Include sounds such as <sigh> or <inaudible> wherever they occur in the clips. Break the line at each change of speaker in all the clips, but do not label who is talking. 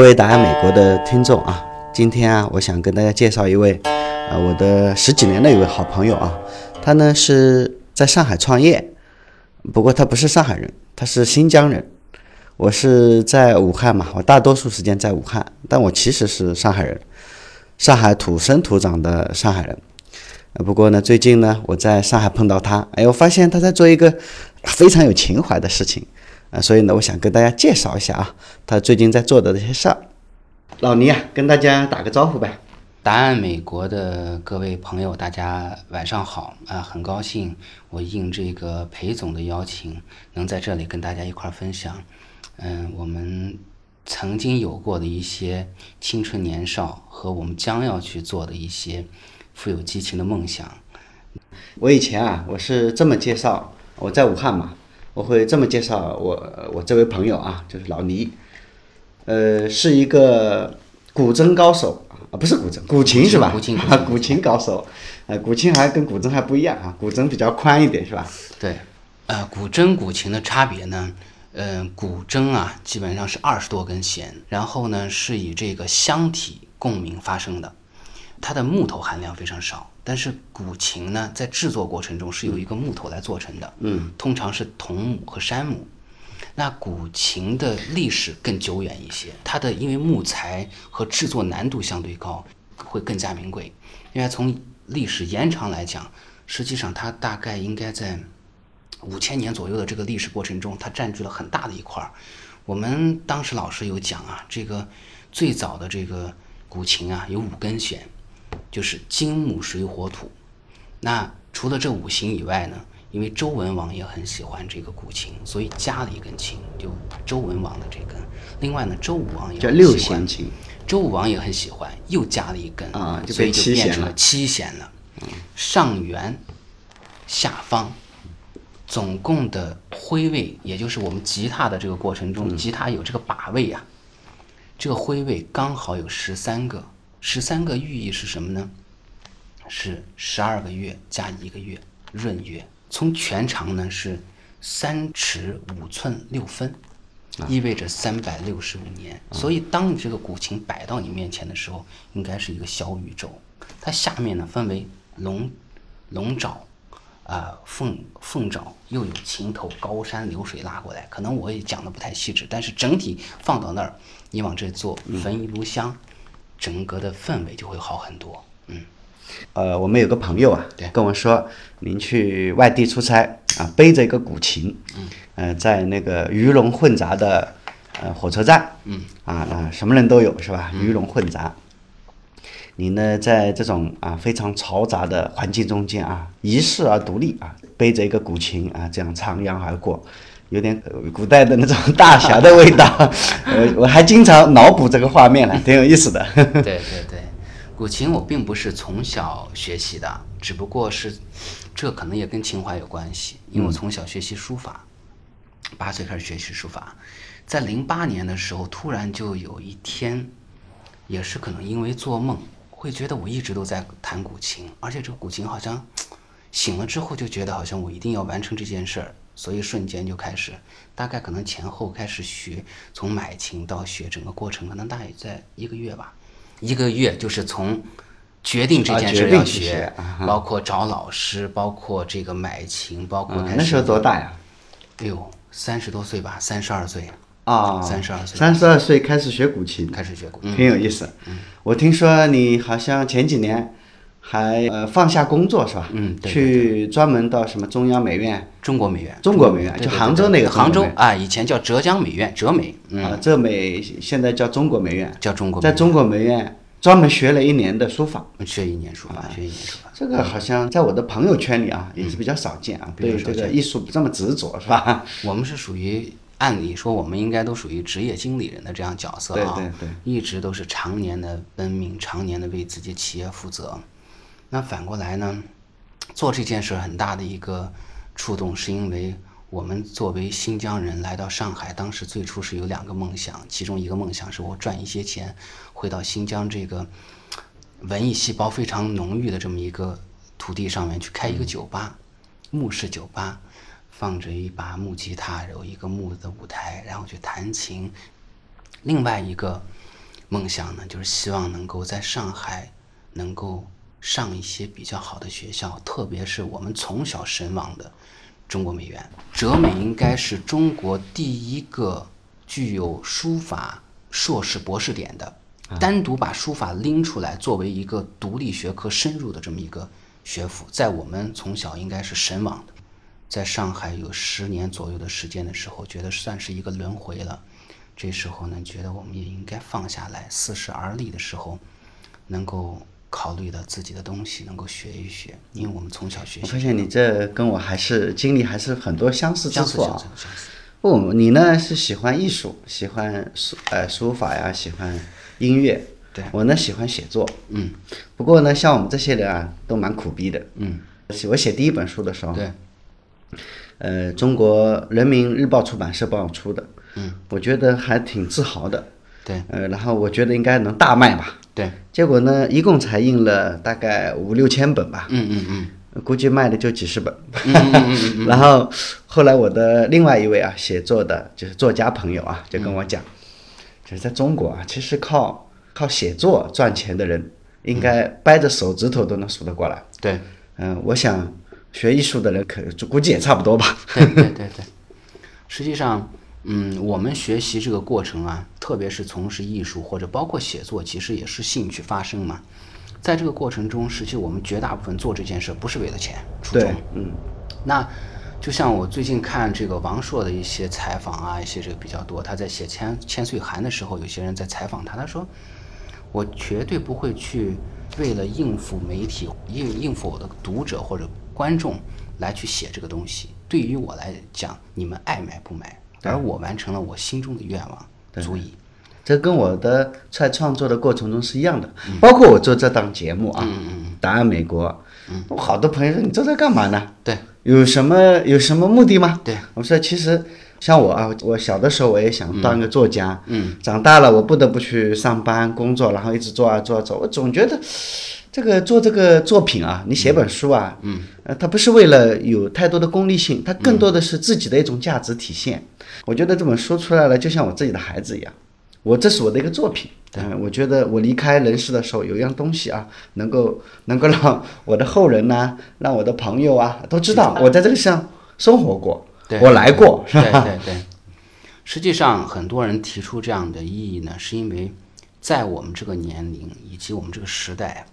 各位答案美国的听众啊，今天啊，我想跟大家介绍一位，呃，我的十几年的一位好朋友啊，他呢是在上海创业，不过他不是上海人，他是新疆人。我是在武汉嘛，我大多数时间在武汉，但我其实是上海人，上海土生土长的上海人。不过呢，最近呢，我在上海碰到他，哎，我发现他在做一个非常有情怀的事情。啊，所以呢，我想跟大家介绍一下啊，他最近在做的这些事儿。老倪啊，跟大家打个招呼呗。
答案美国的各位朋友，大家晚上好啊！很高兴我应这个裴总的邀请，能在这里跟大家一块儿分享，嗯，我们曾经有过的一些青春年少和我们将要去做的一些富有激情的梦想。
我以前啊，我是这么介绍，我在武汉嘛。我会这么介绍我我这位朋友啊，就是老倪，呃，是一个古筝高手啊，不是古筝，古琴是吧？
古琴，
古琴高手，呃，古琴还跟古筝还不一样啊，古筝比较宽一点是吧？
对，呃，古筝古琴的差别呢，嗯，古筝啊基本上是二十多根弦，然后呢是以这个箱体共鸣发声的，它的木头含量非常少。但是古琴呢，在制作过程中是由一个木头来做成的，
嗯，
通常是桐木和杉木。那古琴的历史更久远一些，它的因为木材和制作难度相对高，会更加名贵。因为从历史延长来讲，实际上它大概应该在五千年左右的这个历史过程中，它占据了很大的一块儿。我们当时老师有讲啊，这个最早的这个古琴啊，有五根弦。就是金木水火土，那除了这五行以外呢？因为周文王也很喜欢这个古琴，所以加了一根琴，就周文王的这根。另外呢，周武王也
叫六弦琴，
周武王也很喜欢，又加了一根
啊，
所以
就
变成了七弦了。上圆，下方，总共的徽位，也就是我们吉他的这个过程中，吉他有这个把位啊，这个徽位刚好有十三个。十三个寓意是什么呢？是十二个月加一个月，闰月。从全长呢是三尺五寸六分，意味着三百六十五年。所以当你这个古琴摆到你面前的时候，应该是一个小宇宙。它下面呢分为龙龙爪，啊凤凤爪，又有琴头，高山流水拉过来。可能我也讲的不太细致，但是整体放到那儿，你往这坐，焚一炉香。整个的氛围就会好很多，嗯，
呃，我们有个朋友啊，跟我说，您去外地出差啊，背着一个古琴，嗯，呃，在那个鱼龙混杂的呃火车站，
嗯，
啊啊，什么人都有是吧？鱼龙混杂，你呢在这种啊非常嘈杂的环境中间啊，遗世而独立啊，背着一个古琴啊，这样徜徉而过。有点古代的那种大侠的味道，我 <laughs> 我还经常脑补这个画面呢，<laughs> 挺有意思的。
对对对，<laughs> 古琴我并不是从小学习的，只不过是这可能也跟情怀有关系，因为我从小学习书法，八岁开始学习书法，在零八年的时候，突然就有一天，也是可能因为做梦，会觉得我一直都在弹古琴，而且这个古琴好像醒了之后就觉得好像我一定要完成这件事儿。所以瞬间就开始，大概可能前后开始学，从买琴到学，整个过程可能大概在一个月吧。一个月就是从决定这件事要学，包括找老师，包括这个买琴，包括
那时候多大呀？
哎呦，三十多岁吧，三十二岁
啊，
三十二岁，
三十二岁开始学古琴，
开始学古，
挺有意思。嗯我听说你好像前几年。还呃放下工作是吧？
嗯，
去专门到什么中央美院、
中国美院、
中国美院，就杭州那个
杭州啊，以前叫浙江美院，浙美
啊，浙美现在叫中国美院，
叫中国，
在中国美院专门学了一年的书法，
学一年书法，学一年书法。
这个好像在我的朋友圈里啊，也是比较少见啊，对这个艺术不这么执着是吧？<laughs>
我们是属于按理说我们应该都属于职业经理人的这样角色
啊，对对对，
一直都是常年的奔命，常年的为自己企业负责。那反过来呢？做这件事很大的一个触动，是因为我们作为新疆人来到上海，当时最初是有两个梦想，其中一个梦想是我赚一些钱，回到新疆这个文艺细胞非常浓郁的这么一个土地上面去开一个酒吧，木式酒吧，放着一把木吉他，有一个木的舞台，然后去弹琴。另外一个梦想呢，就是希望能够在上海能够上一些比较好的学校，特别是我们从小神往的中国美院。哲美应该是中国第一个具有书法硕士、博士点的，单独把书法拎出来作为一个独立学科深入的这么一个学府，在我们从小应该是神往的。在上海有十年左右的时间的时候，觉得算是一个轮回了。这时候呢，觉得我们也应该放下来，四十而立的时候，能够考虑到自己的东西，能够学一学，因为我们从小学习。
我发现你这跟我还是经历还是很多相似之处啊。不，你呢是喜欢艺术，喜欢书呃书法呀，喜欢音乐。
对
我呢喜欢写作。
嗯
不过呢，像我们这些人啊，都蛮苦逼的。
嗯，
我写第一本书的时候，
对，
呃，中国人民日报出版社帮我出的。
嗯，
我觉得还挺自豪的。
对
呃，然后我觉得应该能大卖吧。
对，
结果呢，一共才印了大概五六千本吧。
嗯嗯嗯
估计卖的就几十本。
嗯嗯嗯嗯 <laughs>
然后后来我的另外一位啊，写作的就是作家朋友啊，就跟我讲，就是在中国啊，其实靠靠写作赚钱的人，应该掰着手指头都能数得过来。
对
嗯，我想学艺术的人可估计也差不多吧。
对对对对，实际上，嗯，我们学习这个过程啊，特别是从事艺术或者包括写作，其实也是兴趣发生嘛。在这个过程中，实际我们绝大部分做这件事不是为了钱，初衷
对，嗯，
那就像我最近看这个王朔的一些采访啊，一些这个比较多，他在写千千岁寒的时候，有些人在采访他，他说我绝对不会去为了应付媒体、应应付我的读者或者观众来去写这个东西。对于我来讲，你们爱买不买，而我完成了我心中的愿望，足矣。
这跟我的在创作的过程中是一样的，包括我做这档节目啊，答案美国》，我好多朋友说你做这干嘛呢？
对。
有什么有什么目的吗？
对，
我说其实像我啊，我小的时候我也想当个作家，
嗯，
长大了我不得不去上班工作，然后一直做啊做啊做，我总觉得这个做这个作品啊，你写本书啊，嗯，呃，它不是为了有太多的功利性，它更多的是自己的一种价值体现。我觉得这本书出来了，就像我自己的孩子一样。我这是我的一个作品，嗯，我觉得我离开人世的时候，有一样东西啊，能够能够让我的后人呐、让我的朋友啊都知道我在这个世上生活过，
对
我来过，是
对
吧？
对对，实际上很多人提出这样的意义呢，是因为在我们这个年龄以及我们这个时代，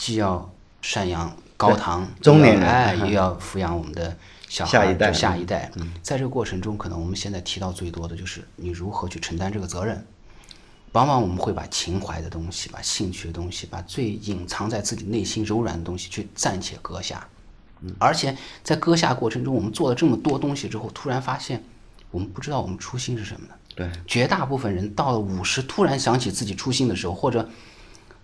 既要赡养高堂，
中年人
哎，又要抚养我们的小孩
下一代
下一代。在这个过程中，可能我们现在提到最多的就是你如何去承担这个责任。往往我们会把情怀的东西、把兴趣的东西、把最隐藏在自己内心柔软的东西去暂且搁下，而且在搁下过程中，我们做了这么多东西之后，突然发现我们不知道我们初心是什么的。
对，
绝大部分人到了五十，突然想起自己初心的时候，或者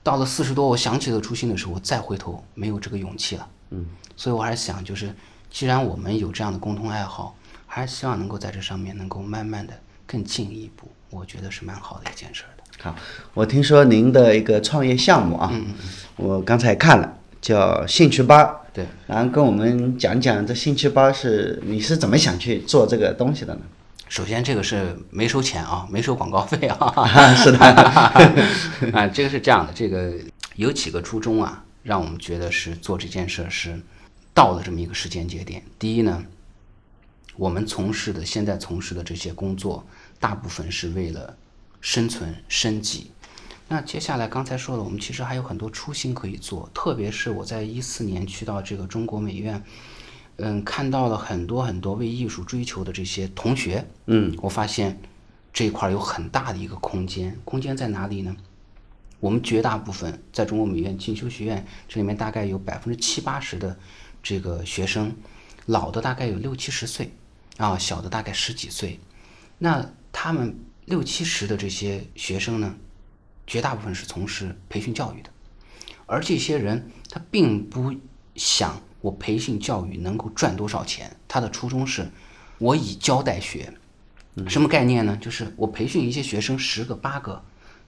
到了四十多，我想起了初心的时候，我再回头没有这个勇气了。嗯，所以我还是想，就是既然我们有这样的共同爱好，还是希望能够在这上面能够慢慢的更进一步，我觉得是蛮好的一件事儿的。
好，我听说您的一个创业项目啊，我刚才看了，叫兴趣班，
对，
然后跟我们讲讲这兴趣班是你是怎么想去做这个东西的呢？
首先这个是没收钱啊，<laughs> 没收广告费啊。
啊，<laughs> 是的，<laughs>
啊，这个是这样的，这个有几个初衷啊，让我们觉得是做这件事儿是到了这么一个时间节点。第一呢，我们从事的现在从事的这些工作，大部分是为了生存升级。那接下来刚才说了，我们其实还有很多初心可以做，特别是我在一四年去到这个中国美院，嗯，看到了很多很多为艺术追求的这些同学，
嗯，
我发现这一块有很大的一个空间，空间在哪里呢？我们绝大部分在中国美院进修学院，这里面大概有百分之七八十的这个学生，老的大概有六七十岁，啊，小的大概十几岁。那他们六七十的这些学生呢，绝大部分是从事培训教育的，而这些人他并不想我培训教育能够赚多少钱，他的初衷是，我以教代学。什么概念呢？就是我培训一些学生十个八个，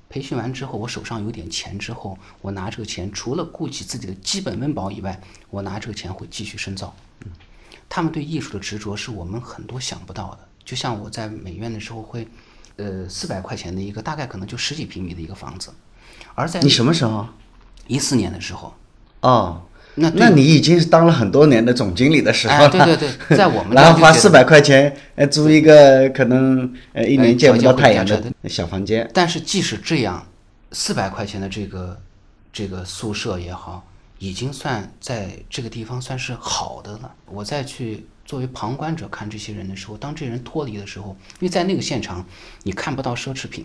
培训完之后，我手上有点钱之后，我拿这个钱除了顾及自己的基本温饱以外，我拿这个钱会继续深造。他们对艺术的执着是我们很多想不到的。就像我在美院的时候会呃四百块钱的一个大概可能就十几平米的一个房子，而在
你什么时候？
一四年的时候，
哦，
那
那你已经是当了很多年的总经理的时候
哎
了。
对对对在我们 <laughs> 这
然后花四百块钱，呃，租一个可能呃一
哎
年见不到太阳的小房间。
但是即使这样，四百块钱的这个这个宿舍也好，已经算在这个地方算是好的了。我再去作为旁观者看这些人的时候，当这些人脱离的时候，因为在那个现场你看不到奢侈品，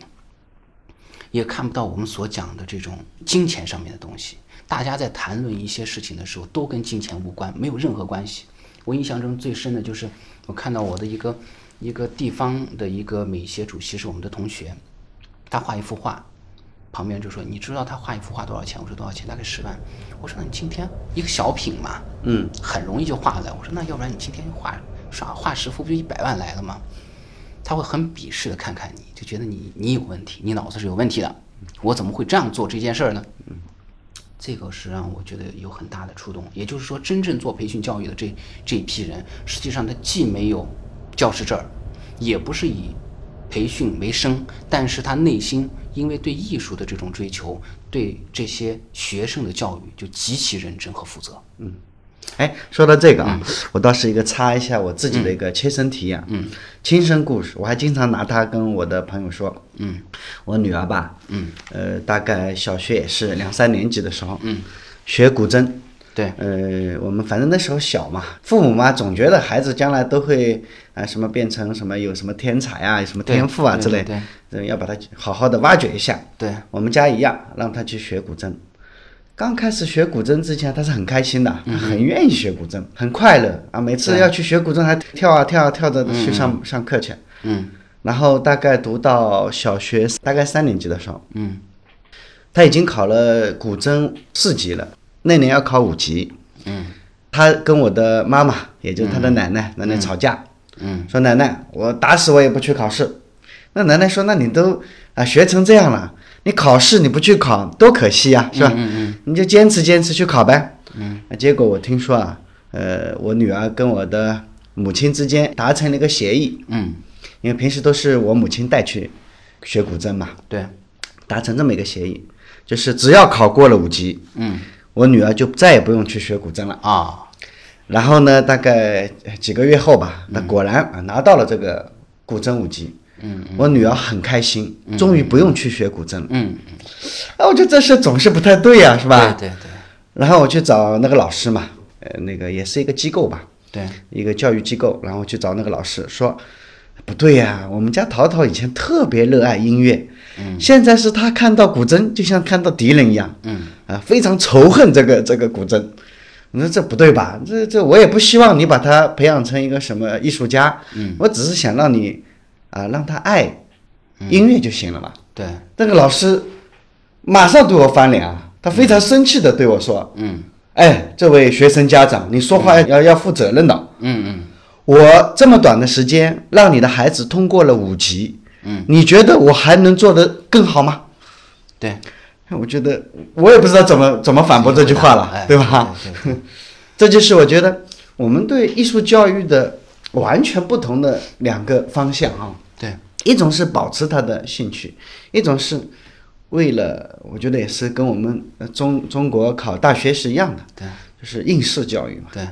也看不到我们所讲的这种金钱上面的东西。大家在谈论一些事情的时候，都跟金钱无关，没有任何关系。我印象中最深的就是我看到我的一个一个地方的一个美协主席是我们的同学，他画一幅画，旁边就说：“你知道他画一幅画多少钱？”我说：“多少钱？大概十万。”我说：“那你今天一个小品嘛，
嗯，
很容易就画来。”我说：“那要不然你今天画耍画十幅不就一百万来了吗？”他会很鄙视的看看你，就觉得你你有问题，你脑子是有问题的。我怎么会这样做这件事儿呢？这个是让我觉得有很大的触动。也就是说，真正做培训教育的这这一批人，实际上他既没有教师证儿，也不是以培训为生，但是他内心因为对艺术的这种追求，对这些学生的教育就极其认真和负责。
嗯哎，说到这个
嗯。
啊，我倒是一个插一下我自己的一个切身体验，嗯，亲身故事，我还经常拿它跟我的朋友说，
嗯，
我女儿吧，
嗯，
呃，大概小学也是两三年级的时候，嗯，学古筝，
对，
呃，我们反正那时候小嘛，父母嘛总觉得孩子将来都会啊、什么变成什么有什么天才啊，有什么天赋啊之类，
对对。
呃要把他好好的挖掘一下。
对，
我们家一样，让他去学古筝。刚开始学古筝之前，他是很开心的，他很愿意学古筝，很快乐啊！每次要去学古筝，还跳啊跳啊跳着去上、上课去。
嗯
然后大概读到小学大概三年级的时候，
嗯
他已经考了古筝四级了，那年要考五级。
嗯
他跟我的妈妈，也就是他的奶奶，奶奶吵架，
嗯
说奶奶，我打死我也不去考试。那奶奶说，那你都啊学成这样了，你考试你不去考多可惜呀、是吧？
嗯嗯
你就坚持坚持去考呗。
嗯
啊，结果我听说啊，呃，我女儿跟我的母亲之间达成了一个协议，
嗯，
因为平时都是我母亲带去学古筝嘛，
对，
达成这么一个协议，就是只要考过了五级，
嗯
我女儿就再也不用去学古筝了。
啊，
然后呢，大概呃几个月后吧，那果然啊拿到了这个古筝五级。
嗯
我女儿很开心，终于不用去学古筝了。
嗯，
啊，我觉得这事总是不太对呀、是吧？
对对对。
然后我去找那个老师嘛，呃，那个也是一个机构吧，
对，
一个教育机构，然后去找那个老师说，不对呀、我们家淘淘以前特别热爱音乐，嗯，现在是他看到古筝就像看到敌人一样，
嗯。
啊，非常仇恨这个这个古筝。你说这不对吧？这这我也不希望你把他培养成一个什么艺术家，嗯，我只是想让你啊让他爱音乐就行了嘛。
对，
那个老师马上对我翻脸啊，他非常生气的对我说，
嗯
哎，这位学生家长，你说话要要负责任的。
嗯嗯
我这么短的时间让你的孩子通过了五级，
嗯，
你觉得我还能做得更好吗？
对，
我觉得我也不知道怎么怎么反驳这句话了，
哎
对吧？
对对对 <laughs>
这就是我觉得我们对艺术教育的完全不同的两个方向啊。
对，
一种是保持他的兴趣，一种是为了，我觉得也是跟我们呃中中国考大学是一样的，
对
就是应试教育嘛。
对。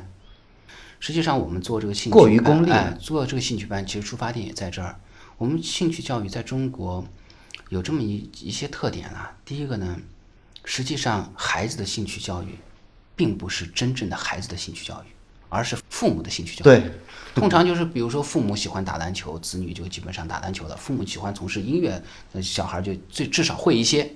实际上，我们做这个兴趣
过于功利
哎，做这个兴趣班，其实出发点也在这儿。我们兴趣教育在中国有这么一一些特点啊。第一个呢，实际上孩子的兴趣教育，并不是真正的孩子的兴趣教育，而是父母的兴趣教育。
对，
通常就是比如说父母喜欢打篮球，子女就基本上打篮球了；父母喜欢从事音乐，呃小孩就最至少会一些。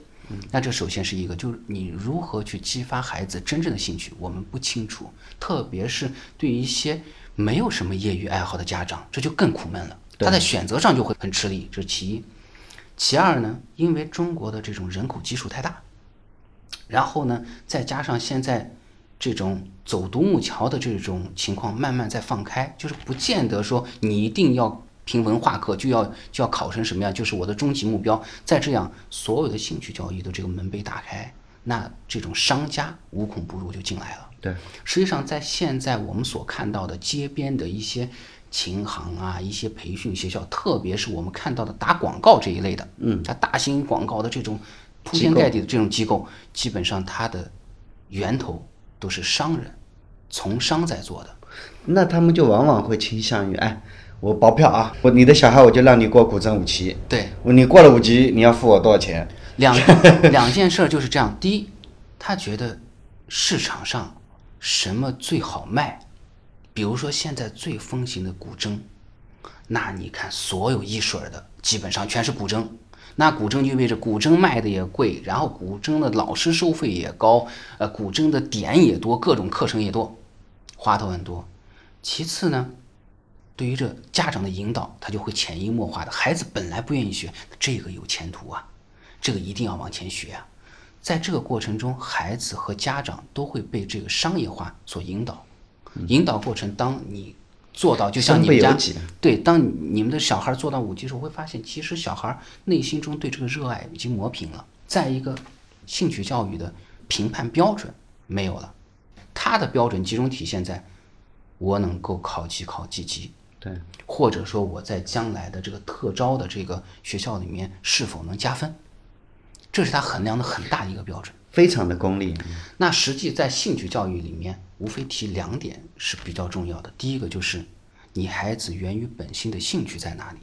那这首先是一个，就是你如何去激发孩子真正的兴趣，我们不清楚，特别是对于一些没有什么业余爱好的家长，这就更苦闷了。他在选择上就会很吃力，这是其一。其二呢，因为中国的这种人口基数太大，然后呢，再加上现在这种走独木桥的这种情况慢慢在放开，就是不见得说你一定要凭文化课就要就要考成什么样，就是我的终极目标。再这样，所有的兴趣教育的这个门被打开，那这种商家无孔不入就进来了。
对，
实际上，在现在我们所看到的街边的一些琴行啊，一些培训学校，特别是我们看到的打广告这一类的，嗯，它大型广告的这种铺天盖地的这种机构，基本上它的源头都是商人从商在做的。
那他们就往往会倾向于，哎，我保票啊，我你的小孩我就让你过古筝五级，
对，
你过了五级你要付我多少钱？
两 <laughs> 两件事儿就是这样。第一，他觉得市场上什么最好卖，比如说现在最风行的古筝，那你看所有一水儿的基本上全是古筝，那古筝就意味着古筝卖的也贵，然后古筝的老师收费也高，呃，古筝的点也多，各种课程也多，花头很多。其次呢，对于这家长的引导，他就会潜移默化的，孩子本来不愿意学，这个有前途啊，这个一定要往前学啊。在这个过程中，孩子和家长都会被这个商业化所引导。引导过程，当你做到，就像你们家对，当你们的小孩做到五级时候，会发现其实小孩内心中对这个热爱已经磨平了。再一个，兴趣教育的评判标准没有了，他的标准集中体现在我能够考级考几级，
对，
或者说我在将来的这个特招的这个学校里面是否能加分，这是他衡量的很大的一个标准。
非常的功利。
那实际在兴趣教育里面，无非提两点是比较重要的。第一个就是你孩子源于本心的兴趣在哪里；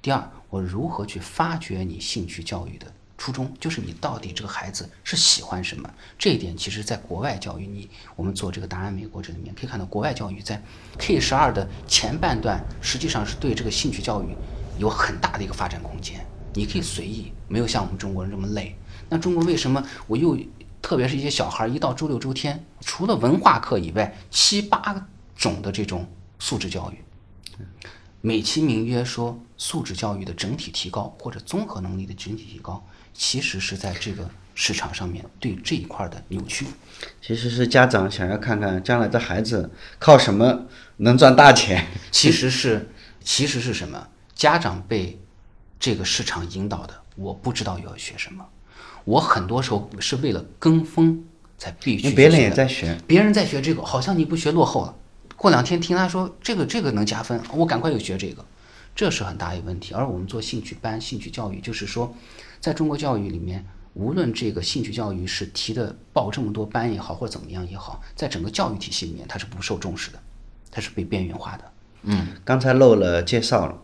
第二，我如何去发掘你兴趣教育的初衷，就是你到底这个孩子是喜欢什么。这一点其实在国外教育，你我们做这个答案美国这里面可以看到，国外教育在 K 十二的前半段，实际上是对这个兴趣教育有很大的一个发展空间。你可以随意，没有像我们中国人这么累。那中国为什么我又，特别是一些小孩儿，一到周六周天，除了文化课以外，七八种的这种素质教育，美其名曰说素质教育的整体提高或者综合能力的整体提高，其实是在这个市场上面对这一块儿的扭曲。
其实是家长想要看看将来的孩子靠什么能赚大钱。<laughs>
其实是，其实是什么？家长被这个市场引导的，我不知道要学什么，我很多时候是为了跟风才必须
别人也在学，
别人在学这个，好像你不学落后了。过两天听他说这个这个能加分，我赶快又学这个，这是很大一个问题。而我们做兴趣班、兴趣教育，就是说，在中国教育里面，无论这个兴趣教育是提的报这么多班也好，或者怎么样也好，在整个教育体系里面，它是不受重视的，它是被边缘化的。嗯，
刚才漏了介绍了，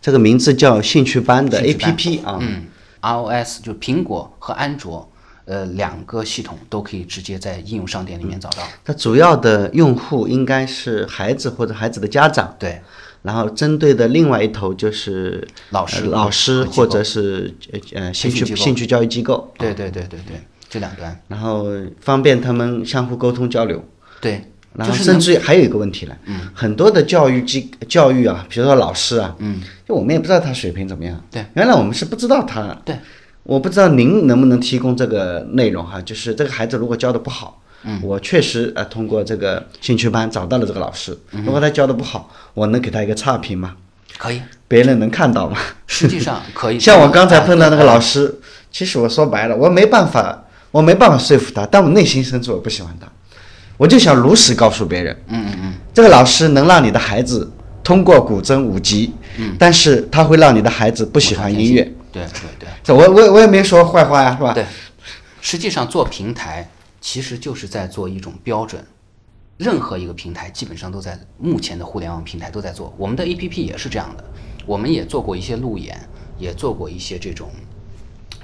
这个名字叫兴趣班的 APP 啊，
嗯，iOS 就是苹果和安卓，呃，两个系统都可以直接在应用商店里面找到。
它主要的用户应该是孩子或者孩子的家长，
对，
然后针对的另外一头就是
老师
呃老师或者是呃呃兴趣兴趣教育机构，
对对对对对，这两端，
然后方便他们相互沟通交流。
对，
然后
就
甚至于还有一个问题呢，
嗯。
很多的教育机教育啊，比如说老师啊，
嗯，
就我们也不知道他水平怎么样，
对，
原来我们是不知道他，
对，
我不知道您能不能提供这个内容哈，就是这个孩子如果教的不好，嗯，我确实呃通过这个兴趣班找到了这个老师，
嗯。
如果他教的不好，我能给他一个差评吗？
可以，
别人能看到吗？
实际上 <laughs> 可以。
像我刚才碰到那个老
师，
师，其实我说白了，我没办法，我没办法说服他，但我内心深处我不喜欢他，我就想如实告诉别人，
嗯嗯嗯，
这个老师能让你的孩子通过古筝五级，嗯，但是他会让你的孩子不喜欢音乐。
对对对
这我我我也没说坏话呀，是吧？
对，实际上做平台其实就是在做一种标准。任何一个平台基本上都在目前的互联网平台都在做，我们的 APP 也是这样的。我们也做过一些路演，也做过一些这种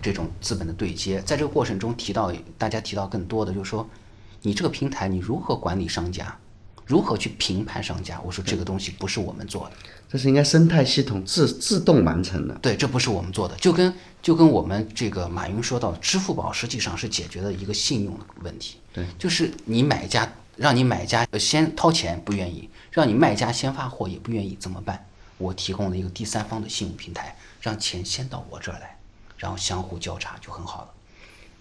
这种资本的对接。在这个过程中提到，大家提到更多的就是说，你这个平台你如何管理商家，如何去评判商家？我说这个东西不是我们做的。
这是应该生态系统自自动完成的。
对，这不是我们做的，就跟就跟我们这个马云说到，支付宝实际上是解决了一个信用的问题。
对，
就是你买家让你买家呃先掏钱不愿意，让你卖家先发货也不愿意，怎么办？我提供了一个第三方的信用平台，让钱先到我这儿来，然后相互交叉就很好了。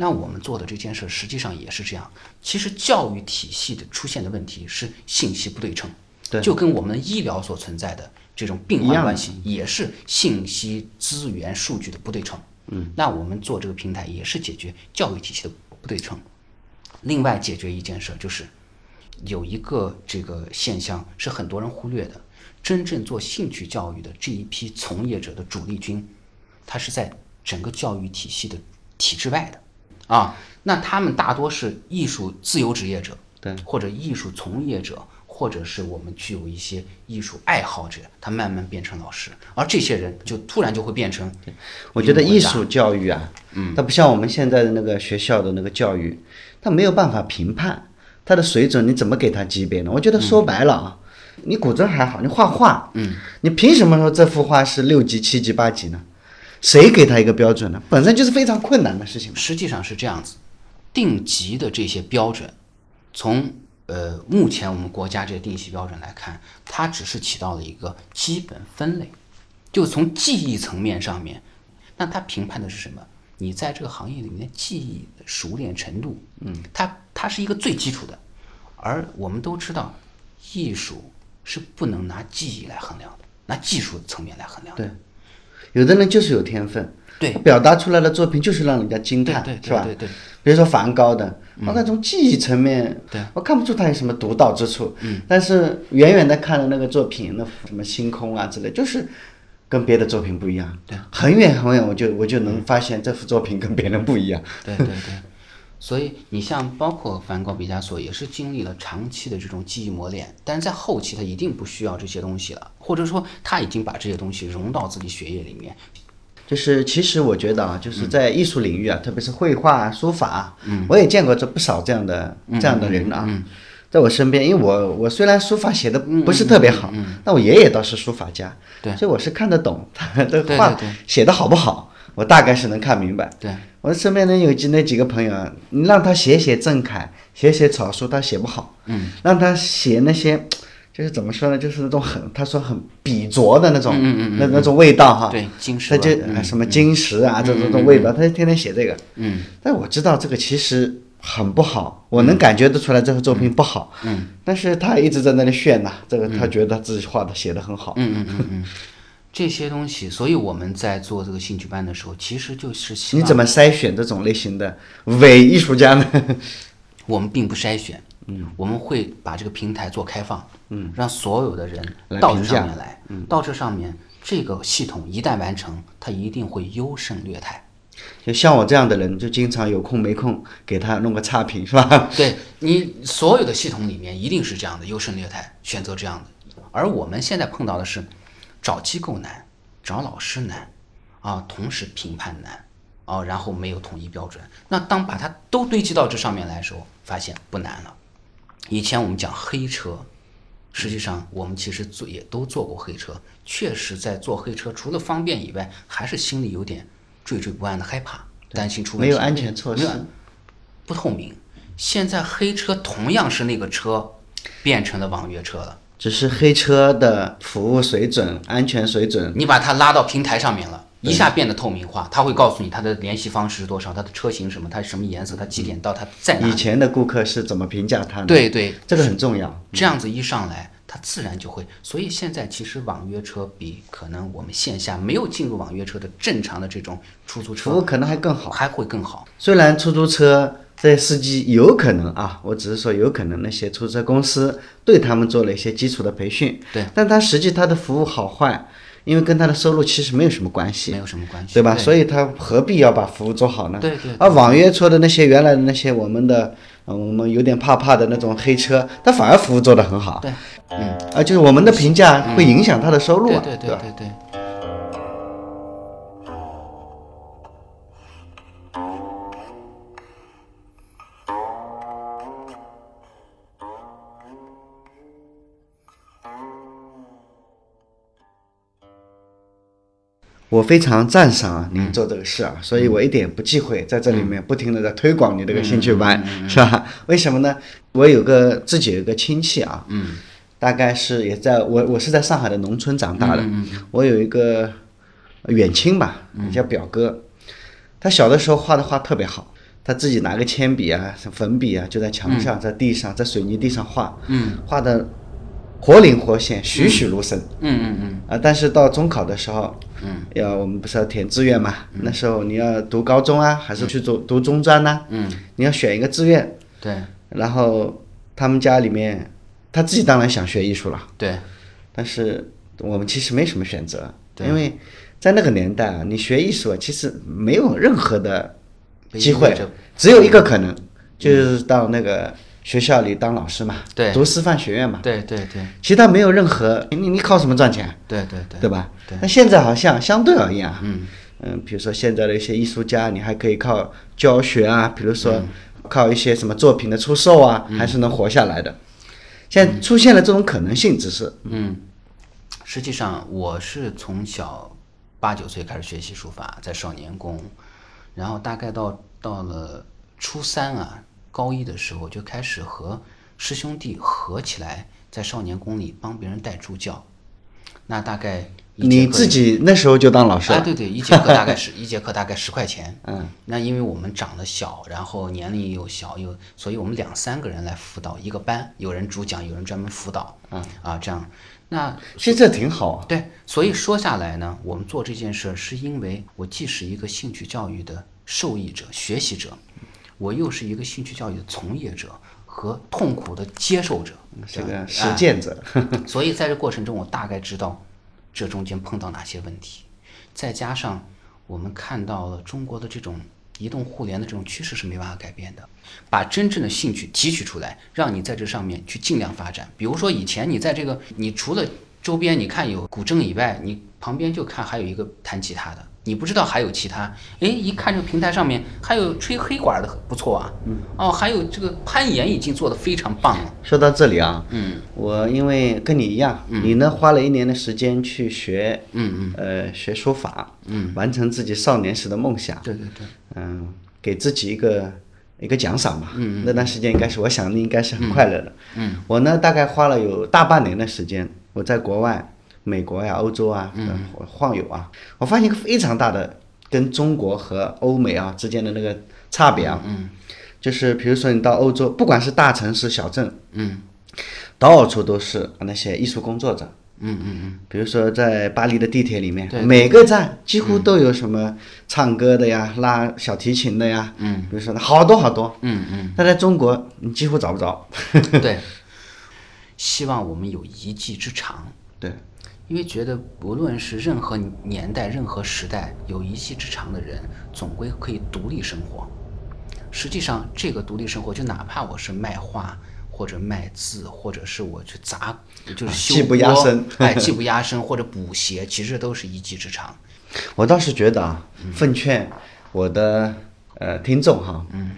那我们做的这件事实际上也是这样。其实教育体系的出现的问题是信息不对称，
对
就跟我们医疗所存在的这种病患关系也是信息资源数据的不对称。嗯，那我们做这个平台也是解决教育体系的不对称。另外解决一件事儿就是，有一个这个现象是很多人忽略的，真正做兴趣教育的这一批从业者的主力军，他是在整个教育体系的体制外的啊。那他们大多是艺术自由职业者，
对，
或者艺术从业者，或者是我们具有一些艺术爱好者，他慢慢变成老师，而这些人就突然就会变成，
我觉得艺术教育啊，嗯，它不像我们现在的那个学校的那个教育，它没有办法评判它的水准，你怎么给它级别呢？我觉得说白了啊，你古筝还好，你画画，嗯，你凭什么说这幅画是六级、七级、八级呢？谁给他一个标准呢？本身就是非常困难的事情。
实际上是这样子，定级的这些标准，从呃目前我们国家这个定级标准来看，它只是起到了一个基本分类，就从技艺层面上面，那它评判的是什么？你在这个行业里面的技艺的熟练程度，嗯，它它是一个最基础的，而我们都知道，艺术是不能拿技艺来衡量的，拿技术层面来衡量的。
对，有的人就是有天分，
对。
表达出来的作品就是让人家惊叹，
对对对
是吧？
对对对。
比如说梵高的，我看从技艺层面，
对。
我看不出他有什么独到之处，嗯，但是远远的看着那个作品，那什么星空啊之类，就是跟别的作品不一样，
对，
很远很远我就我就能发现这幅作品跟别人不一样，
对对对，所以你像包括梵高、毕加索，也是经历了长期的这种记忆磨练，但是在后期他一定不需要这些东西了，或者说他已经把这些东西融到自己血液里面。
就是其实我觉得啊，就是在艺术领域啊，特别是绘画啊、书法啊，我也见过这不少这样的这样的人啊，在我身边，因为我我虽然书法写的不是特别好，但我爷爷倒是书法家，
对。
所以我是看得懂他的画写的好不好，我大概是能看明白。
对，
我身边呢有几那几个朋友啊，你让他写写郑恺，写写草书，他写不好。嗯，让他写那些，就是怎么说呢，就是那种很，他说很笔拙的那种，那那种味道哈。
对金石
他就什么金石啊，这种这种味道，他就天天写这个。
嗯，
但我知道这个其实很不好，我能感觉得出来这个作品不好。
嗯，
但是他一直在那里炫呐，这个他觉得自己画的写的很好。
嗯嗯嗯嗯，这些东西，所以我们在做这个兴趣班的时候，其实就是
你怎么筛选这种类型的伪艺术家呢？
我们并不筛选，嗯，我们会把这个平台做开放，嗯，让所有的人到这上面来，嗯，到这上面，这个系统一旦完成，它一定会优胜劣汰。
就像我这样的人，就经常有空没空给他弄个差评，是吧？
对你所有的系统里面一定是这样的优胜劣汰，选择这样的。而我们现在碰到的是，找机构难，找老师难，啊，同时评判难，啊，然后没有统一标准。那当把它都堆积到这上面来的时候，发现不难了。以前我们讲黑车，实际上我们其实做也都做过黑车，确实在做黑车，除了方便以外，还是心里有点惴惴不安的害怕，担心出问题，
没有安全措施
不透明。现在黑车同样是那个车，变成了网约车了。
只是黑车的服务水准、安全水准，
你把它拉到平台上面了，一下变得透明化，他会告诉你他的联系方式是多少，他的车型什么，他什么颜色，他几点到，他在哪。
以前的顾客是怎么评价他的？，
对对，
这个很重要。
这样子一上来，他自然就会。所以现在其实网约车比可能我们线下没有进入网约车的正常的这种出租车
服务可能还更好。
还会更好。
虽然出租车这些司机有可能啊，我只是说有可能那些出租车公司对他们做了一些基础的培训，
对，
但他实际他的服务好坏，因为跟他的收入其实没有什么关系
没，有什么关系，
对吧？
对
所以他何必要把服务做好呢？
对对
而网约车的那些原来的那些我们的，呃我们有点怕怕的那种黑车，他反而服务做得很好。
对，嗯，
啊，就是我们的评价会影响他的收入啊，
对对？对对。
我非常赞赏啊您做这个事啊，所以我一点不忌讳在这里面不停的在推广你这个兴趣班，是吧？为什么呢？我有个自己有个亲戚啊，嗯，大概是也在我我是在上海的农村长大的，我有一个远亲吧，叫表哥，他小的时候画的画特别好。他自己拿个铅笔啊、粉笔啊，就在墙上、在地上、在水泥地上画，嗯，画的活灵活现、栩栩如生，
嗯嗯嗯，
啊，但是到中考的时候，嗯，要我们不是要填志愿嘛？那时候你要读高中啊，还是去读读中专呐、嗯，你要选一个志愿，
对，
然后他们家里面他自己当然想学艺术了，
对。
但是我们其实没什么选择，
对。
因为在那个年代啊，你学艺术啊，其实没有任何的机会只有一个可能，就是到那个学校里当老师嘛，
对。
读师范学院嘛，
对对对。
其他没有任何，你你靠什么赚钱？
对对对。
对吧？
对。
那现在好像相对而言啊，
嗯。
嗯，比如说现在的一些艺术家，你还可以靠教学啊，比如说
嗯。
靠一些什么作品的出售啊，还是能活下来的。现在出现了这种可能性，只是
嗯，实际上我是从小八九岁开始学习书法，在少年宫，然后大概到到了初三啊，高一的时候就开始和师兄弟合起来，在少年宫里帮别人带助教。那大概
你自己那时候就当老师
啊，
了，
对对，一节课大概是 <laughs> 一节课大概十块钱。
嗯，
那因为我们长得小，然后年龄又小，又所以我们两三个人来辅导一个班，有人主讲，有人专门辅导。
嗯
啊，这样，那
其实这挺好啊。
对，所以说下来呢，我们做这件事儿是因为我既是一个兴趣教育的受益者、学习者，我又是一个兴趣教育的从业者和痛苦的接受者。
这个
吧
实践者，<laughs>
所以在这过程中，我大概知道这中间碰到哪些问题，再加上我们看到了中国的这种移动互联的这种趋势是没办法改变的，把真正的兴趣提取出来，让你在这上面去尽量发展。比如说以前你在这个，你除了周边你看有古筝以外，你旁边就看还有一个弹吉他的，你不知道还有其他。哎，一看这个平台上面还有吹黑管的，不错啊。哦，还有这个攀岩已经做得非常棒了。
说到这里啊，
嗯
我因为跟你一样，你呢花了一年的时间去学，
嗯嗯，
呃，学书法，
嗯，
完成自己少年时的梦想，
对对对。
嗯，给自己一个一个奖赏嘛。嗯那段时间应该是，我想你应该是很快乐的。
嗯。
我呢，大概花了有大半年的时间，我在国外，美国呀、欧洲啊，嗯，晃悠啊，我发现一个非常大的跟中国和欧美啊之间的那个差别啊。
嗯。
就是比如说你到欧洲，不管是大城市、小镇，
嗯
到处都是那些艺术工作者。
嗯嗯嗯，
比如说在巴黎的地铁里面，
对
每个站几乎都有什么唱歌的呀、拉小提琴的呀，
嗯，
比如说好多好多。
嗯嗯
但在中国，你几乎找不着。
嗯，<laughs> 对。希望我们有一技之长，
对，
因为觉得不论是任何年代、任何时代，有一技之长的人，总归可以独立生活。实际上，这个独立生活，就哪怕我是卖画，或者卖字，或者是我去砸，就是修
技不压
锅
身
哎，技不压身，<laughs> 或者补鞋，其实都是一技之长。
我倒是觉得啊，奉劝我的呃听众哈，嗯，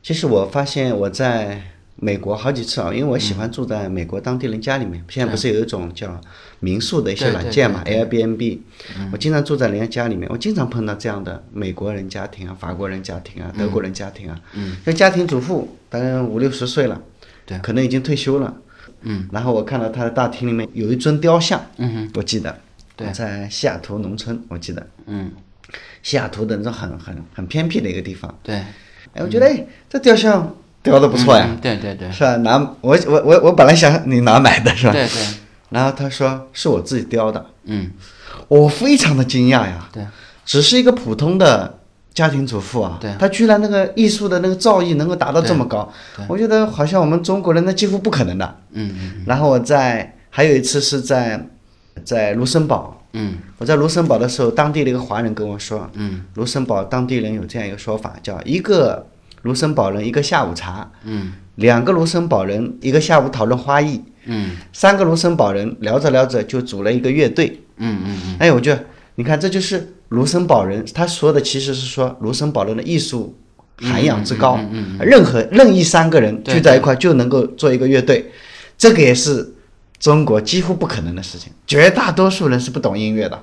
其实我发现我在美国好几次啊，因为我喜欢住在美国当地人家里面，现在不是有一种叫民宿的一些软件嘛
对
，Airbnb，我经常住在人家家里面，我经常碰到这样的美国人家庭啊、法国人家庭啊、德国人家庭啊，嗯，这家庭主妇大概五六十岁了，
对。
可能已经退休了，嗯，然后我看到他的大厅里面有一尊雕像，
嗯哼，
我记得，
对。
在西雅图农村，我记得。
嗯，
西雅图的那种很很很偏僻的一个地方。
对，
哎，我觉得哎，这雕像雕的不错呀，
嗯对对对，
是吧？拿我我我我本来想你哪买的是吧？
对对，
然后他说是我自己雕的，
嗯，
我非常的惊讶呀。
对，
只是一个普通的家庭主妇啊，
对。
她居然那个艺术的那个造诣能够达到这么高，我觉得好像我们中国人那几乎不可能的。
嗯嗯。
然后我在还有一次是在在卢森堡，
嗯。
我在卢森堡的时候，当地的一个华人跟我说，
嗯。
卢森堡当地人有这样一个说法，叫一个卢森堡人一个下午茶，
嗯
两个卢森堡人一个下午讨论花艺，
嗯
三个卢森堡人聊着聊着就组了一个乐队。
嗯嗯嗯
哎，我觉得你看，这就是卢森堡人，他说的其实是说卢森堡人的艺术涵养之高，嗯嗯任何任意三个人聚在一块就能够做一个乐队，这个也是中国几乎不可能的事情，绝大多数人是不懂音乐的。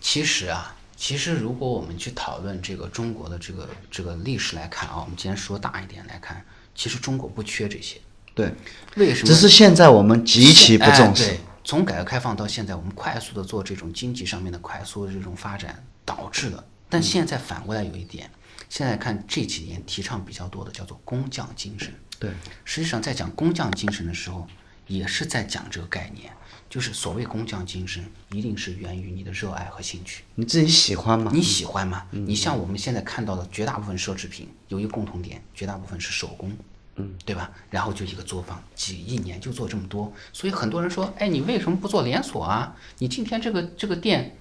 其实啊，其实如果我们去讨论这个中国的这个这个历史来看啊，我们今天说大一点来看，其实中国不缺这些。
对，
为什么？
只是现在我们极其不重视。
哎对从改革开放到现在，我们快速的做这种经济上面的快速的这种发展，导致的。但现在反过来有一点，现在看这几年提倡比较多的叫做工匠精神。
对，
实际上在讲工匠精神的时候，也是在讲这个概念，就是所谓工匠精神，一定是源于你的热爱和兴趣。
你自己喜欢吗？
你喜欢吗？你像我们现在看到的绝大部分奢侈品，有一个共同点，绝大部分是手工。嗯，对吧？然后就一个作坊，几一年就做这么多，所以很多人说，哎，你为什么不做连锁啊？你今天这个这个店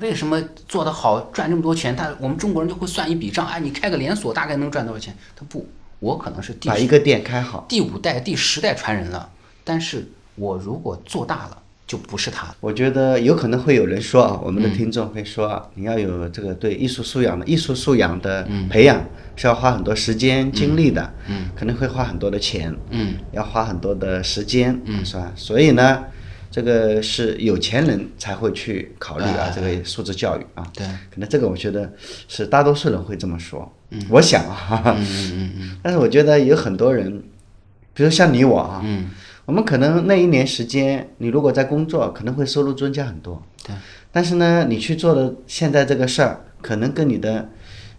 为什么做得好，赚这么多钱？他我们中国人就会算一笔账，哎，你开个连锁大概能赚多少钱？他不，我可能是第
把一个店开好。
第五代、第十代传人了，但是我如果做大了。就不是他。
我觉得有可能会有人说啊，我们的听众会说啊，你要有这个对艺术素养的艺术素养的培养是要花很多时间精力的，嗯，可能会花很多的钱，嗯，要花很多的时间，嗯，是吧？所以呢，这个是有钱人才会去考虑啊，这个素质教育啊，
对，
可能这个我觉得是大多数人会这么说，嗯，我想啊，嗯嗯嗯，但是我觉得有很多人，比如像你我啊，嗯。我们可能那一年时间，你如果在工作，可能会收入增加很多。
对。
但是呢，你去做的现在这个事儿，可能跟你的，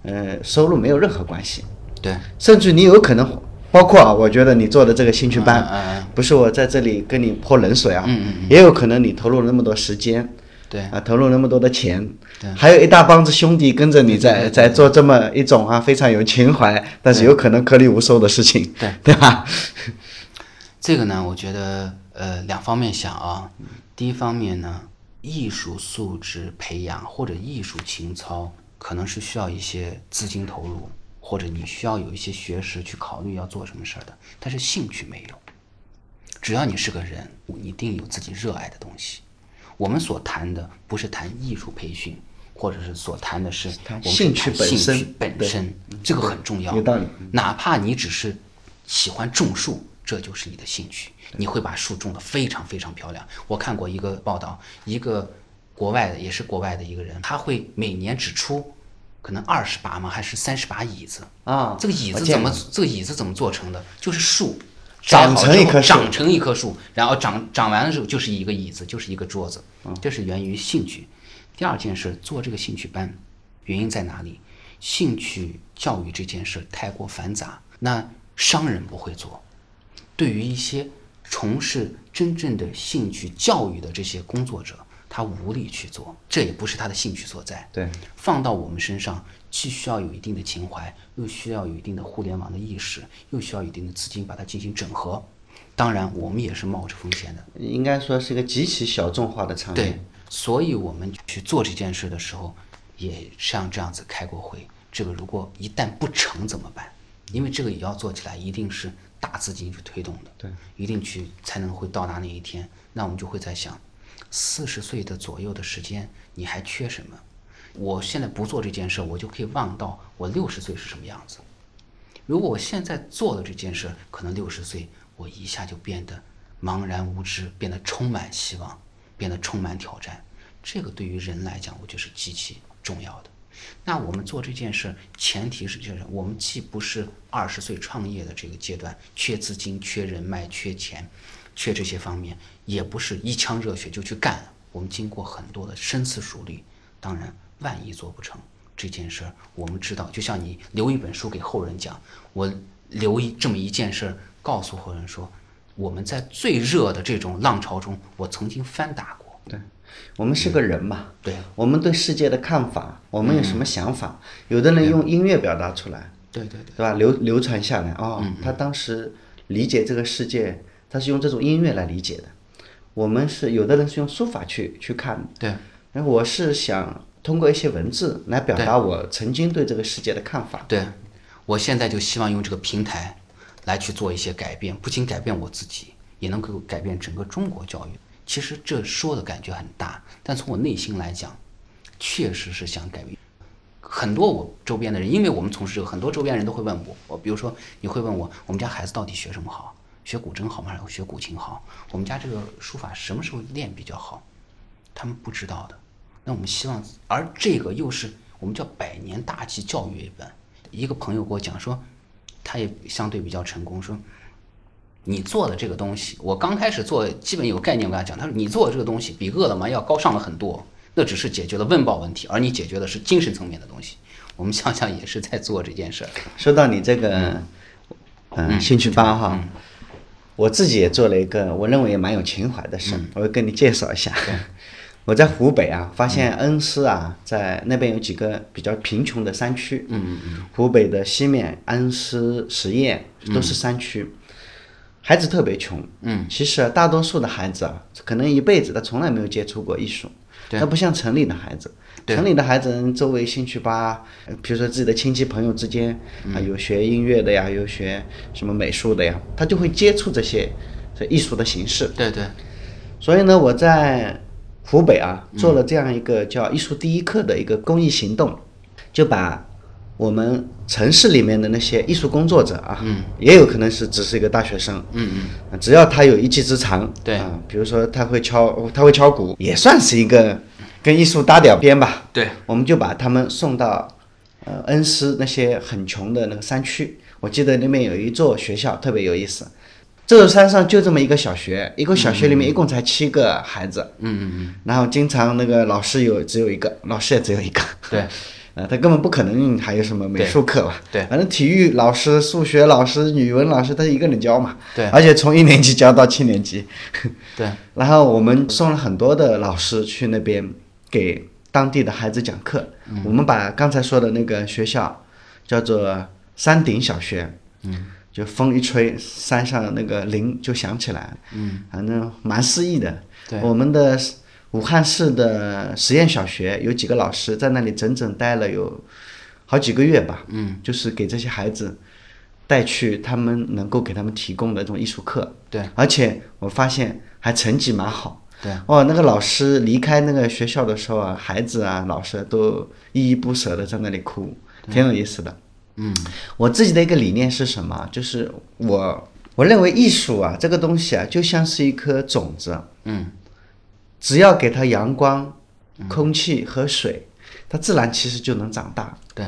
呃，收入没有任何关系。
对。
甚至你有可能，包括啊，我觉得你做的这个兴趣班，不是我在这里跟你泼冷水啊。嗯嗯也有可能你投入了那么多时间。
对。
啊，投入那么多的钱。
对。
还有一大帮子兄弟跟着你在在做这么一种啊非常有情怀，但是有可能颗粒无收的事情。
对。
对吧？
这个呢，我觉得呃两方面想啊。第一方面呢，艺术素质培养或者艺术情操，可能是需要一些资金投入，或者你需要有一些学识去考虑要做什么事儿的。但是兴趣没有，只要你是个人，你一定有自己热爱的东西。我们所谈的不是谈艺术培训，或者是所谈的是
兴趣本身
本身，这个很重要。
有道理。
哪怕你只是喜欢种树。这就是你的兴趣，你会把树种得非常非常漂亮。我看过一个报道，一个国外的，也是国外的一个人，他会每年只出可能二十把吗？还是三十把椅子
啊？
这个椅子怎么？这个椅子怎么做成的？就是树
长成一棵
树，长成一棵树，然后长长完了之后就是一个椅子，就是一个桌子。这是源于兴趣。第二件事，做这个兴趣班，原因在哪里？兴趣教育这件事太过繁杂，那商人不会做。对于一些从事真正的兴趣教育的这些工作者，他无力去做，这也不是他的兴趣所在。
对，
放到我们身上，既需要有一定的情怀，又需要有一定的互联网的意识，又需要一定的资金把它进行整合。当然，我们也是冒着风险的。
应该说是一个极其小众化的产
业。对，所以我们去做这件事的时候，也像这样子开过会。这个如果一旦不成怎么办？因为这个也要做起来，一定是。大资金去推动的，
对，
一定去才能会到达那一天。那我们就会在想，四十岁的左右的时间，你还缺什么？我现在不做这件事，我就可以望到我六十岁是什么样子。如果我现在做了这件事，可能六十岁我一下就变得茫然无知，变得充满希望，变得充满挑战。这个对于人来讲，我觉得是极其重要的。那我们做这件事，前提是就是我们既不是二十岁创业的这个阶段，缺资金、缺人脉、缺钱、缺这些方面，也不是一腔热血就去干。我们经过很多的深思熟虑。当然，万一做不成这件事，我们知道，就像你留一本书给后人讲，我留一这么一件事，告诉后人说，我们在最热的这种浪潮中，我曾经翻打过。
对。我们是个人嘛，
对，
我们对世界的看法，我们有什么想法？有的人用音乐表达出来，
对对对，
对吧？流流传下来哦，他当时理解这个世界，他是用这种音乐来理解的。我们是有的人是用书法去去看，
对。
然后我是想通过一些文字来表达我曾经对这个世界的看法。
对，我现在就希望用这个平台来去做一些改变，不仅改变我自己，也能够改变整个中国教育。其实这说的感觉很大，但从我内心来讲，确实是想改变。很多我周边的人，因为我们从事这个，很多周边人都会问我，我比如说你会问我，我们家孩子到底学什么好？学古筝好吗？还是学古琴好？我们家这个书法什么时候练比较好？他们不知道的。那我们希望，而这个又是我们叫百年大计教育一本。一个朋友给我讲说，他也相对比较成功，说。你做的这个东西，我刚开始做，基本有概念。我跟他讲，他说你做的这个东西比饿了么要高尚了很多，那只是解决了温饱问题，而你解决的是精神层面的东西。我们想想也是在做这件事儿。
说到你这个，嗯，兴趣班哈，我自己也做了一个，我认为也蛮有情怀的事，我会跟你介绍一下。我在湖北啊，发现恩施啊，在那边有几个比较贫穷的山区。嗯嗯嗯。湖北的西面，恩施、十堰都是山区，孩子特别穷。嗯。其实啊，大多数的孩子啊，可能一辈子他从来没有接触过艺术。
对
他不像城里的孩子，城里的孩子周围兴趣班，呃比如说自己的亲戚朋友之间啊，有学音乐的呀，有学什么美术的呀，他就会接触这些这艺术的形式。
对对，
所以呢，我在湖北啊做了这样一个叫“艺术第一课”的一个公益行动，就把我们城市里面的那些艺术工作者啊，嗯。也有可能是只是一个大学生，嗯嗯，只要他有一技之长，
对。
啊，比如说他会敲，他会敲鼓，也算是一个跟艺术搭点边吧，
对，
我们就把他们送到呃恩施那些很穷的那个山区。我记得那边有一座学校特别有意思，这座山上就这么一个小学，一个小学里面一共才七个孩子，嗯嗯嗯，然后经常那个老师有只有一个，老师也只有一个，
对，<laughs>
呃，他根本不可能还有什么美术课吧？
对
反正体育老师、数学老师、语文老师他一个人教嘛，
对
而且从一年级教到七年级，<laughs>
对，
然后我们送了很多的老师去那边给当地的孩子讲课。我们把刚才说的那个学校叫做山顶小学，嗯，就风一吹，山上那个铃就响起来，嗯，反正蛮诗意的。
对
我们的武汉市的实验小学有几个老师在那里整整待了有好几个月吧，嗯，就是给这些孩子带去他们能够给他们提供的这种艺术课，
对，
而且我发现还成绩蛮好。
对，
哦，那个老师离开那个学校的时候啊，孩子啊、老师都依依不舍的在那里哭，挺有意思的。
嗯，
我自己的一个理念是什么？就是我我认为艺术啊，这个东西啊，就像是一颗种子，
嗯，
只要给它阳光、空气和水，它自然其实就能长大。
对，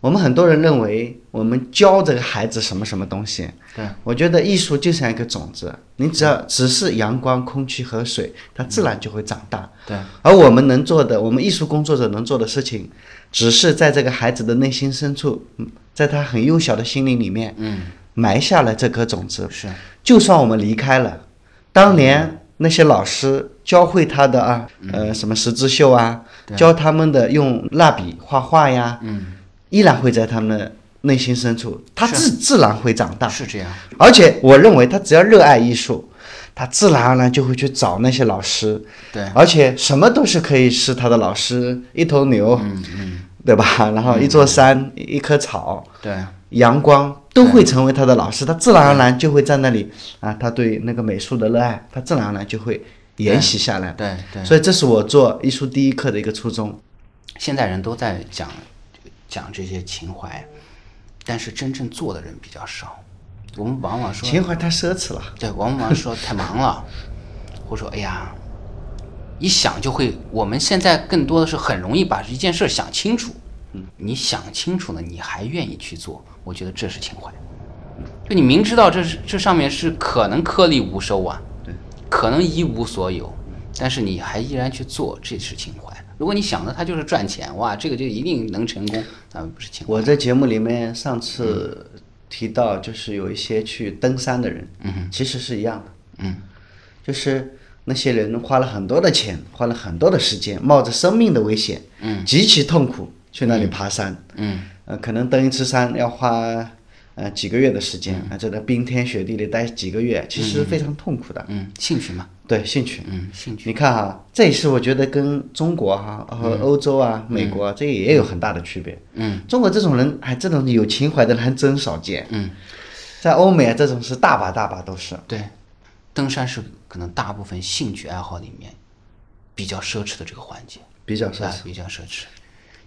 我们很多人认为我们教这个孩子什么什么东西，
对，
我觉得艺术就像一个种子，你只要只是阳光、空气和水，它自然就会长大。
对，
而我们能做的，我们艺术工作者能做的事情，只是在这个孩子的内心深处，嗯在他很幼小的心灵里面，
嗯，
埋下了这颗种子。
是，
就算我们离开了，当年那些老师教会他的啊，呃，什么十字绣啊，教他们的用蜡笔画画呀，嗯，依然会在他们的内心深处，他自自然会长大。
是这样，
而且我认为他只要热爱艺术，他自然而然就会去找那些老师，
对，
而且什么都是可以是他的老师，一头牛，
嗯嗯，
对吧？然后一座山，一棵草，
对，
阳光都会成为他的老师，他自然而然就会在那里啊，他对那个美术的热爱，他自然而然就会沿袭下来。
对对。
所以这是我做艺术第一课的一个初衷。
现在人都在讲讲这些情怀，但是真正做的人比较少。我们往往说
情怀太奢侈了，
对，往往说太忙了，<laughs> 或者说哎呀，一想就会。我们现在更多的是很容易把一件事儿想清楚。嗯，你想清楚了，你还愿意去做，我觉得这是情怀。就你明知道这是这上面是可能颗粒无收啊，
对，
可能一无所有，但是你还依然去做，这是情怀。如果你想的它就是赚钱，哇，这个就一定能成功，那不是情怀。
我在节目里面上次提到，就是有一些去登山的人，嗯，其实是一样的，
嗯，
就是那些人花了很多的钱，花了很多的时间，冒着生命的危险，
嗯，
极其痛苦去那里爬山，
嗯，
呃，可能登一次山要花呃几个月的时间，啊，在那冰天雪地里待几个月，其实非常痛苦的，
嗯，兴趣嘛，
对，兴趣，
嗯，兴趣。
你看哈，这也是我觉得跟中国哈和欧洲啊、美国啊这也有很大的区别。
嗯，
中国这种人，哎，这种有情怀的人还真少见。
嗯，
在欧美啊，这种是大把大把都是。
对，登山是可能大部分兴趣爱好里面比较奢侈的这个环节，
比较奢侈，
啊比较奢侈。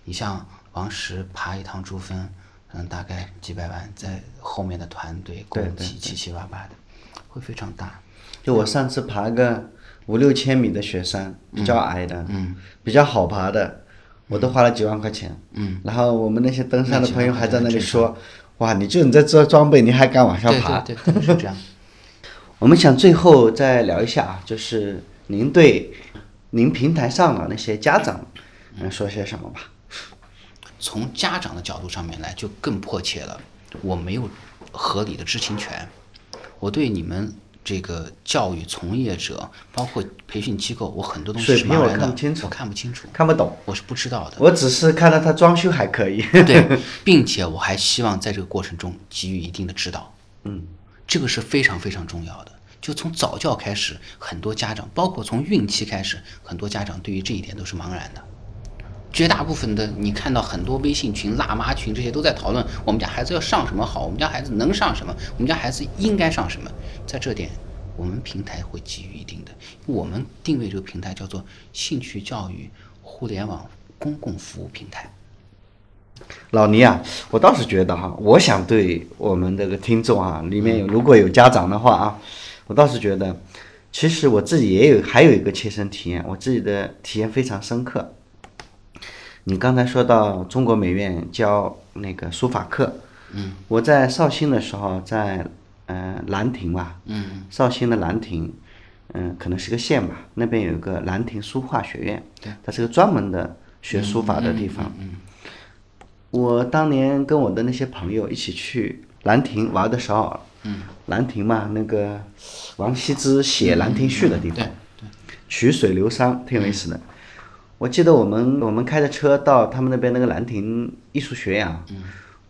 你像王石爬一趟珠峰，嗯大概几百万，在后面的团队
对对
供给七七八八的，会非常大。
就我上次爬个五六千米的雪山，比较矮的，
嗯，
比较好爬的，我都花了几万块钱。
嗯，
然后我们那些登山的朋友还在那里说：“哇，你就你这这装备，你还敢往下爬？”
对对对，是这样。<laughs>
我们想最后再聊一下啊，就是您对您平台上的那些家长，嗯，说些什么吧？
从家长的角度上面来，就更迫切了。我没有合理的知情权，我对你们这个教育从业者，包括培训机构，我很多东西是茫然的，
看不清楚
我看不清楚，
看不懂，
我是不知道的。
我只是看到他装修还可以。
对，<laughs> 并且我还希望在这个过程中给予一定的指导。
嗯，
这个是非常非常重要的。就从早教开始，很多家长，包括从孕期开始，很多家长对于这一点都是茫然的。绝大部分的，你看到很多微信群、辣妈群这些都在讨论我们家孩子要上什么好，我们家孩子能上什么，我们家孩子应该上什么。在这点，我们平台会给予一定的，我们定位这个平台叫做兴趣教育互联网公共服务平台。
老倪啊，我倒是觉得哈，我想对我们这个听众啊，里面有如果有家长的话啊，我倒是觉得，其实我自己也有还有一个切身体验，我自己的体验非常深刻。你刚才说到中国美院教那个书法课，嗯，我在绍兴的时候，在呃兰亭吧，嗯，绍兴的兰亭，嗯，可能是个县吧，那边有一个兰亭书画学院，对，它是个专门的学书法的地方，嗯。我当年跟我的那些朋友一起去兰亭玩的时候，嗯，兰亭嘛，那个王羲之写《兰亭序》的地方，
对
曲水流觞，挺有意思的。我记得我们我们开着车到他们那边那个兰亭艺术学院啊，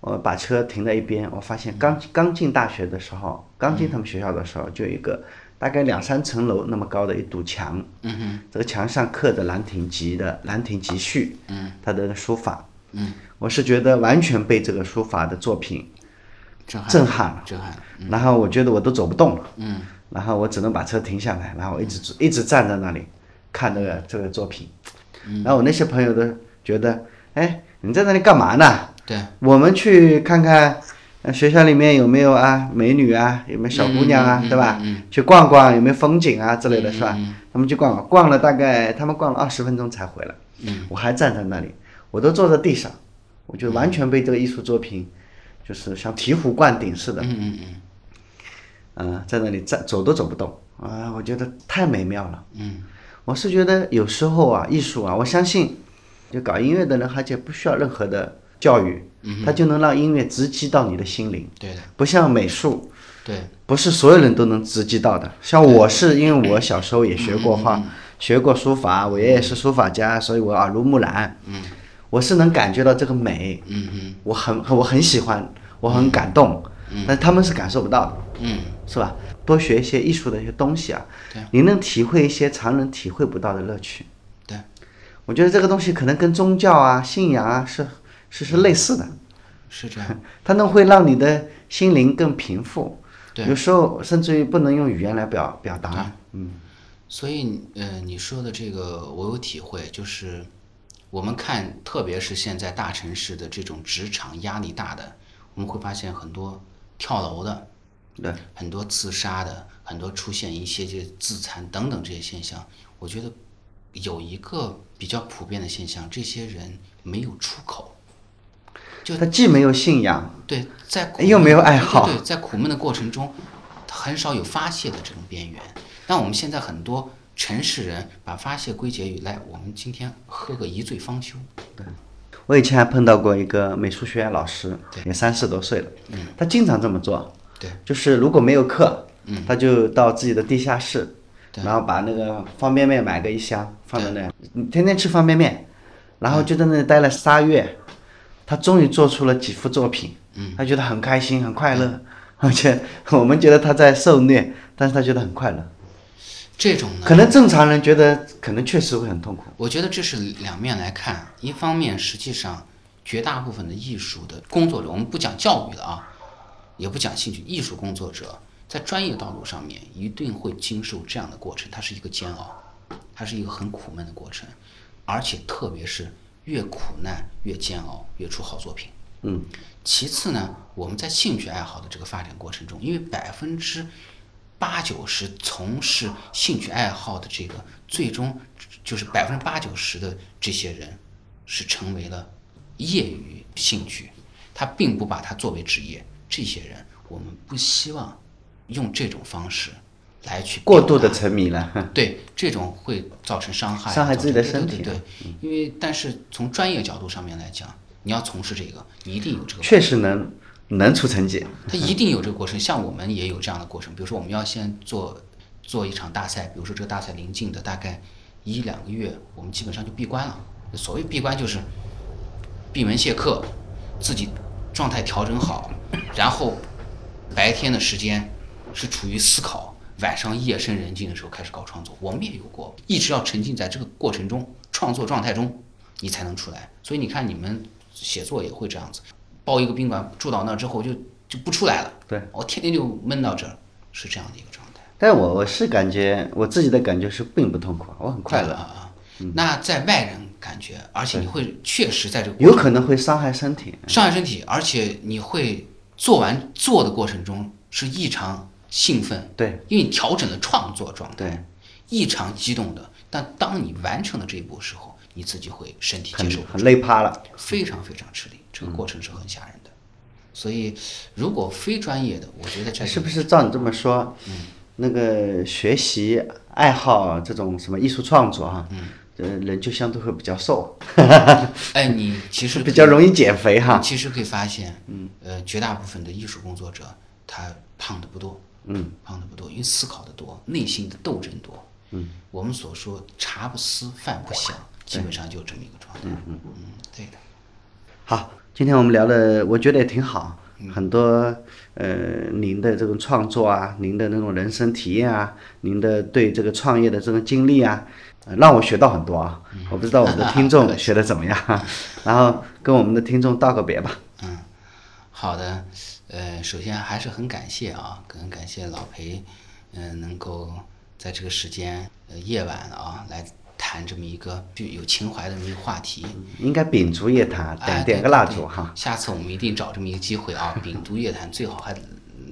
我把车停在一边，我发现刚刚进大学的时候，刚进他们学校的时候，就有一个大概两三层楼那么高的一堵墙，嗯哼，这个墙上刻着《兰亭集》的《兰亭集序》，嗯，他的书法，嗯，我是觉得完全被这个书法的作品
震撼。
震撼了，
震撼。
然后我觉得我都走不动了，嗯，然后我只能把车停下来，然后我一直一直站在那里看那个这个作品，然后我那些朋友都觉得，哎，你在那里干嘛呢？
对，
我们去看看，呃学校里面有没有啊美女啊，有没有小姑娘啊，对吧？去逛逛有没有风景啊之类的是吧？他们去逛逛，逛了大概他们逛了二十分钟才回来，我还站在那里，我都坐在地上，我就完全被这个艺术作品，就是像醍醐灌顶似的，
嗯嗯嗯，
嗯，在那里站走都走不动。啊，我觉得太美妙了。
嗯，
我是觉得有时候啊，艺术啊，我相信，就搞音乐的人，而且不需要任何的教育，
嗯
他就能让音乐直击到你的心灵，
对的，
不像美术，
对，
不是所有人都能直击到的。像我是因为我小时候也学过
嗯
画，学过书法，我爷爷是书法家，所以我耳濡目染，嗯，我是能感觉到这个美，
嗯嗯
我很我很喜欢，我很感动，但他们是感受不到的。
嗯，
是吧？多学一些艺术的一些东西啊，对你能体会一些常人体会不到的乐趣。
对，
我觉得这个东西可能跟宗教啊、信仰啊是是是类似的，
是这样。<laughs>
它能会让你的心灵更平复。
对
有时候甚至于不能用语言来表表达。嗯，
所以，呃，你说的这个我有体会，就是我们看，特别是现在大城市的这种职场压力大的，我们会发现很多跳楼的，
对，
很多自杀的，很多出现一些这自残等等这些现象。我觉得有一个比较普遍的现象，这些人没有出口。就
他既没有信仰，
对，在
又没有爱好
对对，在苦闷的过程中，他很少有发泄的这种边缘。但我们现在很多城市人把发泄归结于来，我们今天喝个一醉方休。
对我以前还碰到过一个美术学院老师，也三十多岁了，嗯他经常这么做，
对，
就是如果没有课，嗯。他就到自己的地下室，然后把那个方便面买个一箱放在那，嗯天天吃方便面，然后就在那里待了仨月，他终于做出了几幅作品，嗯。他觉得很开心很快乐，而且我们觉得他在受虐，但是他觉得很快乐，
这种呢，
可能正常人觉得可能确实会很痛苦，
我觉得这是两面来看。一方面，实际上绝大部分的艺术的工作者，我们不讲教育的啊，也不讲兴趣，艺术工作者在专业道路上面一定会经受这样的过程，它是一个煎熬，它是一个很苦闷的过程，而且特别是越苦难越煎熬，越出好作品。
嗯，
其次呢，我们在兴趣爱好的这个发展过程中，因为百分之八九十从事兴趣爱好的这个，最终就是百分之八九十的这些人是成为了业余兴趣，他并不把它作为职业。这些人，我们不希望用这种方式来去
过度的沉迷了，
对，这种会造成伤害，
伤害自己的身体
对对对，因为但是从专业角度上面来讲，你要从事这个，你一定有这个
确实能能出成绩。
他一定有这个过程。像我们也有这样的过程，比如说我们要先做做一场大赛，比如说这个大赛临近的大概一两个月，我们基本上就闭关了。所谓闭关就是闭门谢客，自己状态调整好，然后白天的时间是处于思考，晚上夜深人静的时候开始搞创作。我们也有过，一直要沉浸在这个过程中，创作状态中，你才能出来。所以你看，你们写作也会这样子，包一个宾馆住到那儿之后就就不出来了。
对，
我天天就闷到这儿，是这样的一个状态。
但我我是感觉我自己的感觉是并不痛苦，我很快乐。
啊啊！那在外人感觉，而且你会确实在这个
有可能会伤害身体。
伤害身体，而且你会做完做的过程中是异常兴奋，
对，
因为你调整了创作状态，
对，
异常激动的。但当你完成了这一步的时候，你自己会身体接受不
很累趴了。
非常非常吃力，这个过程是很吓人的。所以，如果非专业的，我觉得这
是不是照你这么说？嗯，那个学习爱好这种什么艺术创作哈，嗯，呃，人就相对会比较瘦。<laughs>
哎，你其实
比较容易减肥哈。
其实可以发现，嗯，呃，绝大部分的艺术工作者他胖的不多，
嗯，
胖的不多，因为思考的多，内心的斗争多。
嗯，
我们所说茶不思饭不想，基本上就这么一个状态。嗯嗯，对的。
好，今天我们聊的，我觉得也挺好，很多呃，您的这种创作啊，您的那种人生体验啊，您的对这个创业的这种经历啊，呃让我学到很多啊。我不知道我们的听众 <laughs> 学的怎么样，然后跟我们的听众道个别吧。
嗯，好的，呃，首先还是很感谢啊，很感谢老裴，嗯、能够在这个时间呃夜晚啊来谈这么一个具有情怀的这么一个话题。
应该秉烛夜谈，
哎，
点点个蜡烛哈。
下次我们一定找这么一个机会啊，秉烛夜谈，最好还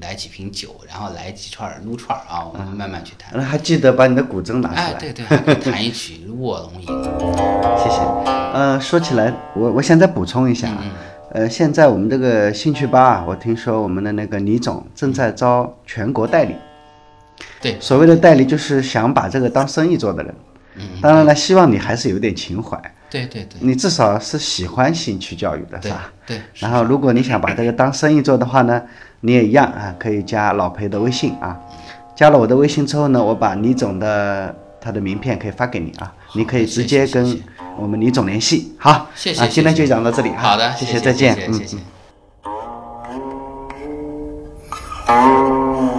来几瓶酒，然后来几串撸串啊，我们慢慢去谈。
那还记得把你的古筝拿出
哎，
来。
对对，还弹一曲《<laughs> 卧龙吟》。
谢谢。呃，说起来，我我想再补充一下啊，呃，现在我们这个兴趣班啊，我听说我们的那个李总正在招全国代理。
对，
所谓的代理就是想把这个当生意做的人。
嗯，
当然了，希望你还是有点情怀，
对对对
你至少是喜欢兴趣教育的，是吧？
对，
然后，如果你想把这个当生意做的话呢，你也一样啊，可以加老裴的微信啊。加了我的微信之后呢，我把李总的他的名片可以发给你啊，你可以直接跟我们李总联系。好，
谢谢
啊，今天就讲到这里哈。
好的，
谢
谢
再见，嗯。嗯。